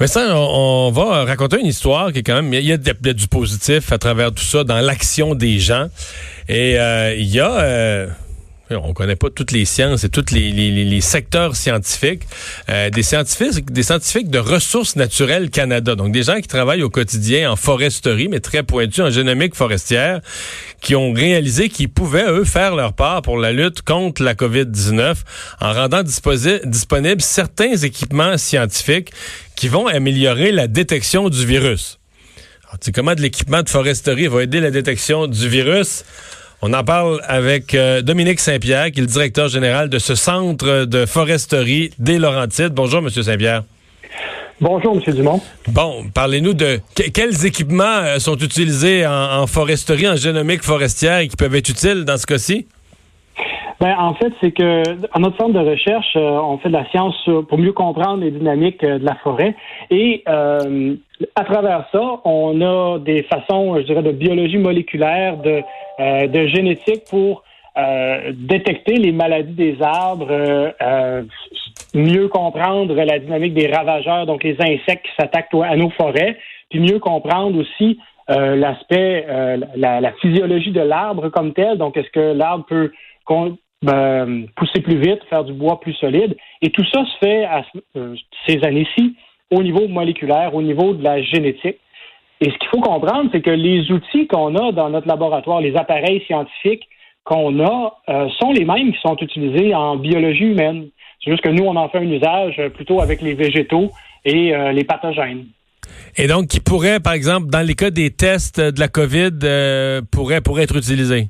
Mais ça, on, va raconter une histoire qui est quand même, il y a, du positif à travers tout ça dans l'action des gens. Et euh, il y a... Euh, on connaît pas toutes les sciences et tous les, secteurs scientifiques, euh, des scientifiques, des scientifiques de ressources naturelles Canada, donc des gens qui travaillent au quotidien en foresterie, mais très pointus en génomique forestière, qui ont réalisé qu'ils pouvaient eux faire leur part pour la lutte contre la COVID-19 en rendant disponibles certains équipements scientifiques qui vont améliorer la détection du virus. Alors, tu sais, comment de l'équipement de foresterie va aider la détection du virus? On en parle avec euh, Dominique Saint-Pierre, qui est le directeur général de ce centre de foresterie des Laurentides. Bonjour, Monsieur Saint-Pierre. Bonjour, M. Dumont. Bon, parlez-nous de quels équipements euh, sont utilisés en, foresterie, en génomique forestière et qui peuvent être utiles dans ce cas-ci? Ben, en fait, c'est que à notre centre de recherche, euh, on fait de la science pour mieux comprendre les dynamiques de la forêt. Et à travers ça, on a des façons, je dirais, de biologie moléculaire, de euh, de génétique pour euh, détecter les maladies des arbres, euh, mieux comprendre la dynamique des ravageurs, donc les insectes qui s'attaquent à nos forêts, puis mieux comprendre aussi l'aspect, la, physiologie de l'arbre comme tel. Donc, est-ce que l'arbre peut pousser plus vite, faire du bois plus solide? Et tout ça se fait à ces années-ci au niveau moléculaire, au niveau de la génétique. Et ce qu'il faut comprendre, c'est que les outils qu'on a dans notre laboratoire, les appareils scientifiques qu'on a, euh, sont les mêmes qui sont utilisés en biologie humaine. C'est juste que nous, on en fait un usage plutôt avec les végétaux et euh, les pathogènes. Et donc, qui pourrait, par exemple, dans les cas des tests de la COVID, euh, pourrait, pourrait être utilisé?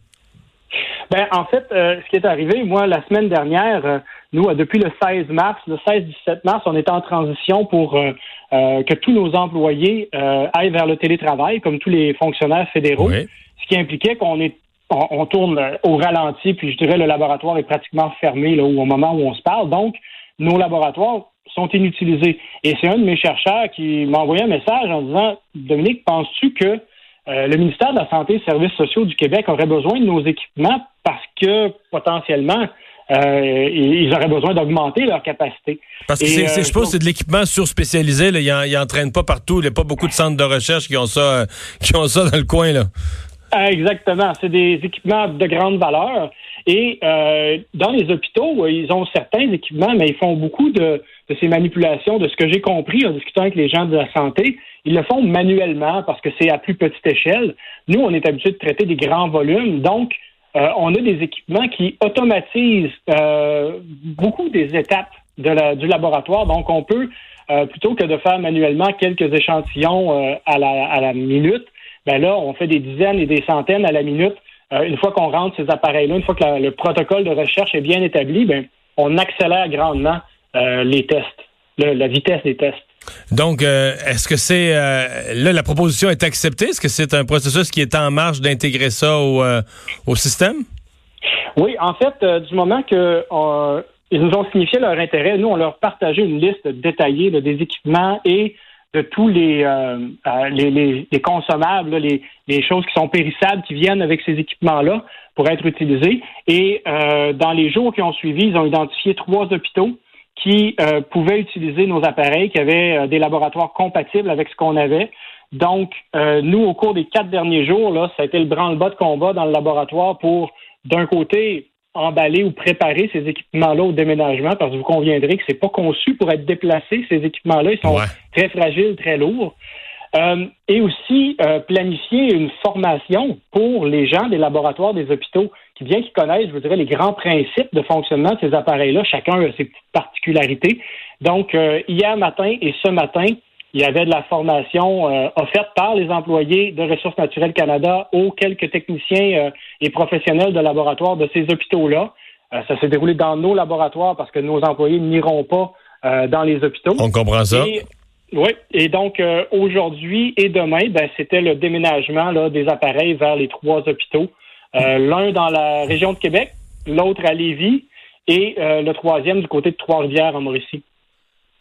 Ben, en fait, ce qui est arrivé, moi, la semaine dernière, nous, depuis le 16 mars, le 16-17 mars, on était en transition pour euh, euh, que tous nos employés euh, aillent vers le télétravail, comme tous les fonctionnaires fédéraux, ce qui impliquait qu'on est on, tourne au ralenti, puis je dirais le laboratoire est pratiquement fermé là, au moment où on se parle. Donc, nos laboratoires sont inutilisés. Et c'est un de mes chercheurs qui m'a envoyé un message en disant Dominique, penses-tu que le ministère de la Santé et des Services sociaux du Québec aurait besoin de nos équipements parce que potentiellement euh, ils auraient besoin d'augmenter leur capacité. Parce que euh, je pense que c'est de l'équipement surspécialisé. Là. Ils n'entraînent pas partout. Il n'y a pas beaucoup de centres de recherche qui ont ça, euh, qui ont ça dans le coin. Là. Ah, exactement. C'est des équipements de grande valeur. Et dans les hôpitaux, ils ont certains équipements, mais ils font beaucoup de, de ces manipulations. De ce que j'ai compris en discutant avec les gens de la santé, ils le font manuellement parce que c'est à plus petite échelle. Nous, on est habitué de traiter des grands volumes. Donc, euh, on a des équipements qui automatisent euh, beaucoup des étapes du laboratoire. Donc, on peut, euh, plutôt que de faire manuellement quelques échantillons à, la, minute, ben là, on fait des dizaines et des centaines à la minute. une fois qu'on rentre ces appareils-là, une fois que le protocole de recherche est bien établi, ben, on accélère grandement les tests, la vitesse des tests. Donc, euh, est-ce que c'est euh, là la proposition est acceptée? Est-ce que c'est un processus qui est en marche d'intégrer ça au, euh, au, système? Oui, en fait, du moment que ils nous ont signifié leur intérêt, nous on leur partageait une liste détaillée des équipements et de tous les, les, les, consommables, les, les, choses qui sont périssables qui viennent avec ces équipements-là pour être utilisés. Et dans les jours qui ont suivi, ils ont identifié trois hôpitaux qui euh, pouvaient utiliser nos appareils, qui avaient euh, des laboratoires compatibles avec ce qu'on avait. Donc, euh, nous, au cours des quatre derniers jours, là, ça a été le branle-bas de combat dans le laboratoire pour, d'un côté, emballer ou préparer ces équipements-là au déménagement, parce que vous conviendrez que c'est pas conçu pour être déplacé, ces équipements-là. Ils sont très fragiles, très lourds. Euh, et aussi euh, planifier une formation pour les gens des laboratoires des hôpitaux qui, bien qu'ils connaissent, je vous dirais, les grands principes de fonctionnement de ces appareils-là, chacun a ses petites particularités. Donc, euh, hier matin et ce matin, il y avait de la formation offerte par les employés de Ressources naturelles Canada aux quelques techniciens et professionnels de laboratoire de ces hôpitaux-là. ça s'est déroulé dans nos laboratoires parce que nos employés n'iront pas dans les hôpitaux. On comprend ça. Oui, et donc euh, aujourd'hui et demain, ben, c'était le déménagement là, des appareils vers les trois hôpitaux. Euh, l'un dans la région de Québec, l'autre à Lévis et euh, le troisième du côté de Trois-Rivières en Mauricie.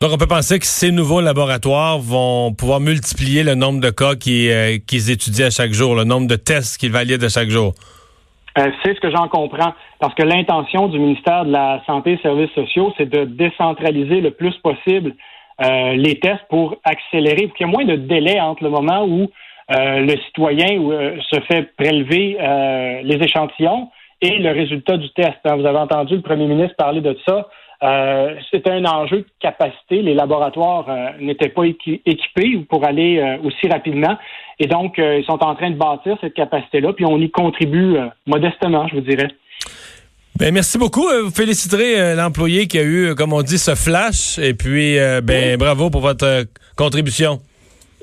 Donc, on peut penser que ces nouveaux laboratoires vont pouvoir multiplier le nombre de cas qu'ils étudient à chaque jour, le nombre de tests qu'ils valident à chaque jour. c'est ce que j'en comprends, parce que l'intention du ministère de la Santé et des Services sociaux, c'est de décentraliser le plus possible les tests pour accélérer, pour qu'il y ait moins de délai entre le moment où le citoyen se fait prélever les échantillons et le résultat du test. Hein, vous avez entendu le premier ministre parler de ça. Euh, c'était un enjeu de capacité. Les laboratoires euh, n'étaient pas équipés pour aller euh, aussi rapidement. Et donc, ils sont en train de bâtir cette capacité-là, puis on y contribue modestement, je vous dirais. Ben, merci beaucoup. Vous féliciterez l'employé qui a eu, comme on dit, ce flash. Et puis, ben, bravo pour votre contribution.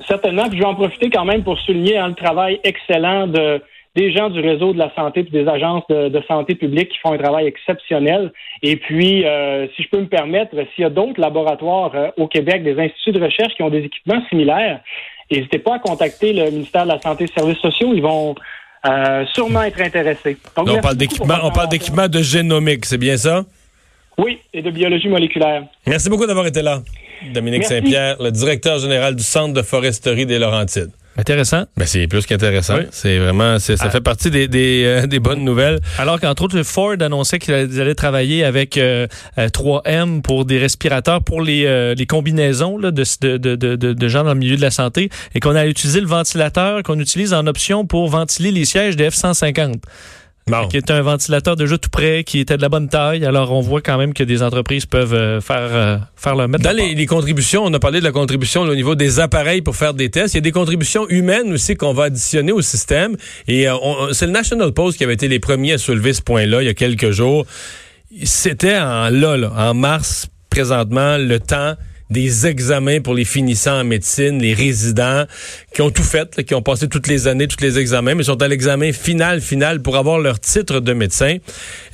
Certainement. Puis je vais en profiter quand même pour souligner hein, le travail excellent de des gens du réseau de la santé et des agences de, santé publique qui font un travail exceptionnel. Et puis, euh, si je peux me permettre, s'il y a d'autres laboratoires euh, au Québec, des instituts de recherche qui ont des équipements similaires, n'hésitez pas à contacter le ministère de la Santé et des Services sociaux. Ils vont euh, sûrement être intéressés. Donc, on parle d'équipement, on parle d'équipement de génomique, c'est bien ça? Oui, et de biologie moléculaire. Merci beaucoup d'avoir été là. Dominique Saint-Pierre, le directeur général du Centre de foresterie des Laurentides. Intéressant. Ben, c'est plus qu'intéressant. C'est vraiment, ça ah. fait partie des, des, euh, des, bonnes nouvelles. Alors qu'entre autres, Ford annonçait qu'ils allaient travailler avec 3M euh, pour des respirateurs pour les, euh, les combinaisons là, de, de, de, de, gens dans le milieu de la santé et qu'on a utilisé le ventilateur qu'on utilise en option pour ventiler les sièges des F-150. Qui est un ventilateur déjà tout prêt, qui était de la bonne taille. Alors, on voit quand même que des entreprises peuvent euh, faire, euh, faire le mettre. Dans les, contributions, on a parlé de la contribution au niveau des appareils pour faire des tests. Il y a des contributions humaines aussi qu'on va additionner au système. Et euh, c'est le National Post qui avait été les premiers à soulever ce point-là il y a quelques jours. C'était en là, là, en mars, présentement, le temps des examens pour les finissants en médecine, les résidents qui ont tout fait, qui ont passé toutes les années, tous les examens, mais sont à l'examen final, final pour avoir leur titre de médecin.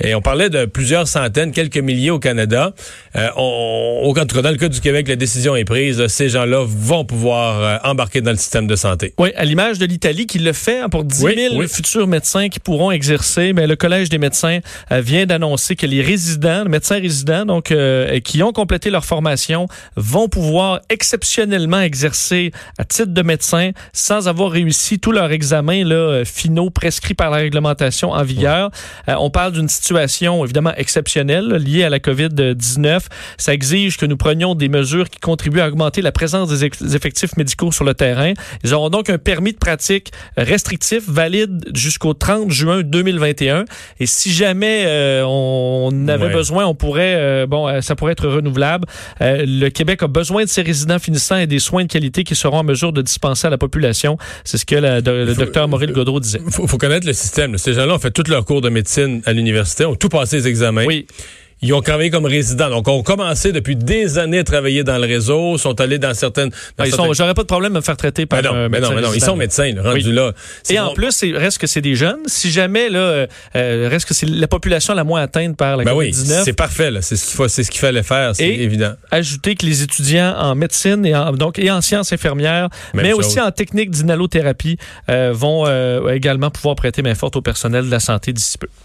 Et on parlait de plusieurs centaines, quelques milliers au Canada. Euh, on, au, dans le cas du Québec, la décision est prise. Ces gens-là vont pouvoir euh, embarquer dans le système de santé. Oui, à l'image de l'Italie qui le fait hein, pour 10 000 futurs médecins qui pourront exercer. Mais le Collège des médecins euh, vient d'annoncer que les résidents, les médecins résidents, donc qui ont complété leur formation, vont pouvoir exceptionnellement exercer à titre de médecin sans avoir réussi tous leurs examens là, euh, finaux prescrits par la réglementation en vigueur. Euh, on parle d'une situation évidemment exceptionnelle liée à la COVID-19. Ça exige que nous prenions des mesures qui contribuent à augmenter la présence des, effectifs médicaux sur le terrain. Ils auront donc un permis de pratique restrictif valide jusqu'au 30 juin 2021. Et si jamais euh, on avait besoin, on pourrait, bon, ça pourrait être renouvelable. le Québec a besoin de ses résidents finissants et des soins de qualité qui seront en mesure de dispenser à la population. C'est ce que le docteur Maurice Godreau disait. Il faut, connaître le système. Ces gens-là ont fait tous leurs cours de médecine à l'université, ont tout passé les examens. Oui. Ils ont travaillé comme résidents. Donc, ont commencé depuis des années à travailler dans le réseau, sont allés dans certaines. Ah, j'aurais pas de problème à me faire traiter par. Ben non, mais non, mais non, ils sont médecins, là, rendus là. Et en plus, reste que c'est des jeunes. Si jamais là, euh, euh, reste que c'est la population la moins atteinte par la ben COVID-19. Oui, c'est parfait. Là, c'est ce qu'il faut, c'est ce qu'il fallait faire. C'est évident. Ajouter que les étudiants en médecine et en donc et en sciences infirmières, mais aussi en technique d'inhalothérapie, euh, vont également pouvoir prêter main forte au personnel de la santé d'ici peu.